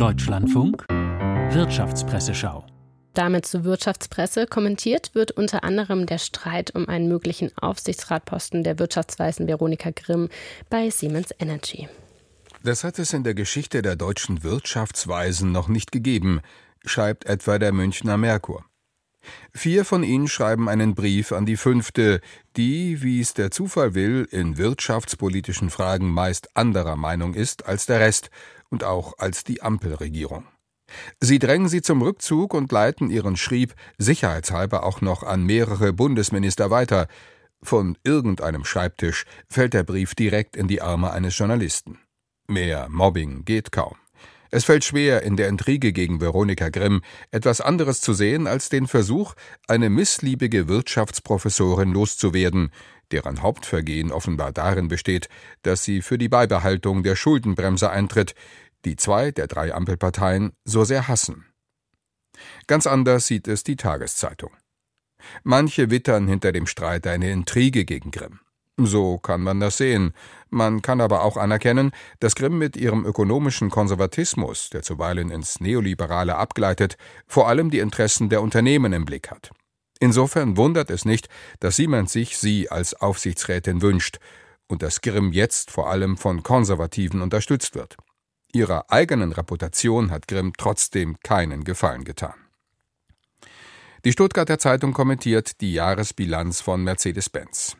Deutschlandfunk Wirtschaftspresseschau damit zur Wirtschaftspresse. Kommentiert wird unter anderem der Streit um einen möglichen Aufsichtsratposten der Wirtschaftsweisen Veronika Grimm bei Siemens Energy. Das hat es in der Geschichte der deutschen Wirtschaftsweisen noch nicht gegeben, schreibt etwa der Münchner Merkur. Vier von ihnen schreiben einen Brief an die fünfte, die, wie es der Zufall will, in wirtschaftspolitischen Fragen meist anderer Meinung ist als der Rest und auch als die Ampelregierung. Sie drängen sie zum Rückzug und leiten ihren Schrieb sicherheitshalber auch noch an mehrere Bundesminister weiter. Von irgendeinem Schreibtisch fällt der Brief direkt in die Arme eines Journalisten. Mehr Mobbing geht kaum. Es fällt schwer, in der Intrige gegen Veronika Grimm etwas anderes zu sehen als den Versuch, eine missliebige Wirtschaftsprofessorin loszuwerden, deren Hauptvergehen offenbar darin besteht, dass sie für die Beibehaltung der Schuldenbremse eintritt, die zwei der drei Ampelparteien so sehr hassen. Ganz anders sieht es die Tageszeitung. Manche wittern hinter dem Streit eine Intrige gegen Grimm. So kann man das sehen. Man kann aber auch anerkennen, dass Grimm mit ihrem ökonomischen Konservatismus, der zuweilen ins Neoliberale abgleitet, vor allem die Interessen der Unternehmen im Blick hat. Insofern wundert es nicht, dass Siemens sich sie als Aufsichtsrätin wünscht und dass Grimm jetzt vor allem von Konservativen unterstützt wird. Ihrer eigenen Reputation hat Grimm trotzdem keinen Gefallen getan. Die Stuttgarter Zeitung kommentiert die Jahresbilanz von Mercedes-Benz.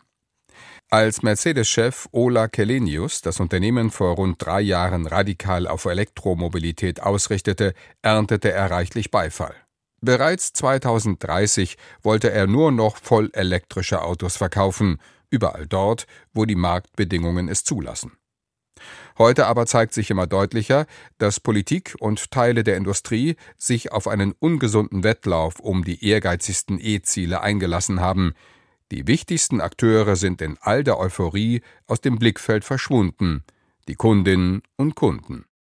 Als Mercedes-Chef Ola Kelenius das Unternehmen vor rund drei Jahren radikal auf Elektromobilität ausrichtete, erntete er reichlich Beifall. Bereits 2030 wollte er nur noch voll elektrische Autos verkaufen, überall dort, wo die Marktbedingungen es zulassen. Heute aber zeigt sich immer deutlicher, dass Politik und Teile der Industrie sich auf einen ungesunden Wettlauf um die ehrgeizigsten E-Ziele eingelassen haben. Die wichtigsten Akteure sind in all der Euphorie aus dem Blickfeld verschwunden, die Kundinnen und Kunden.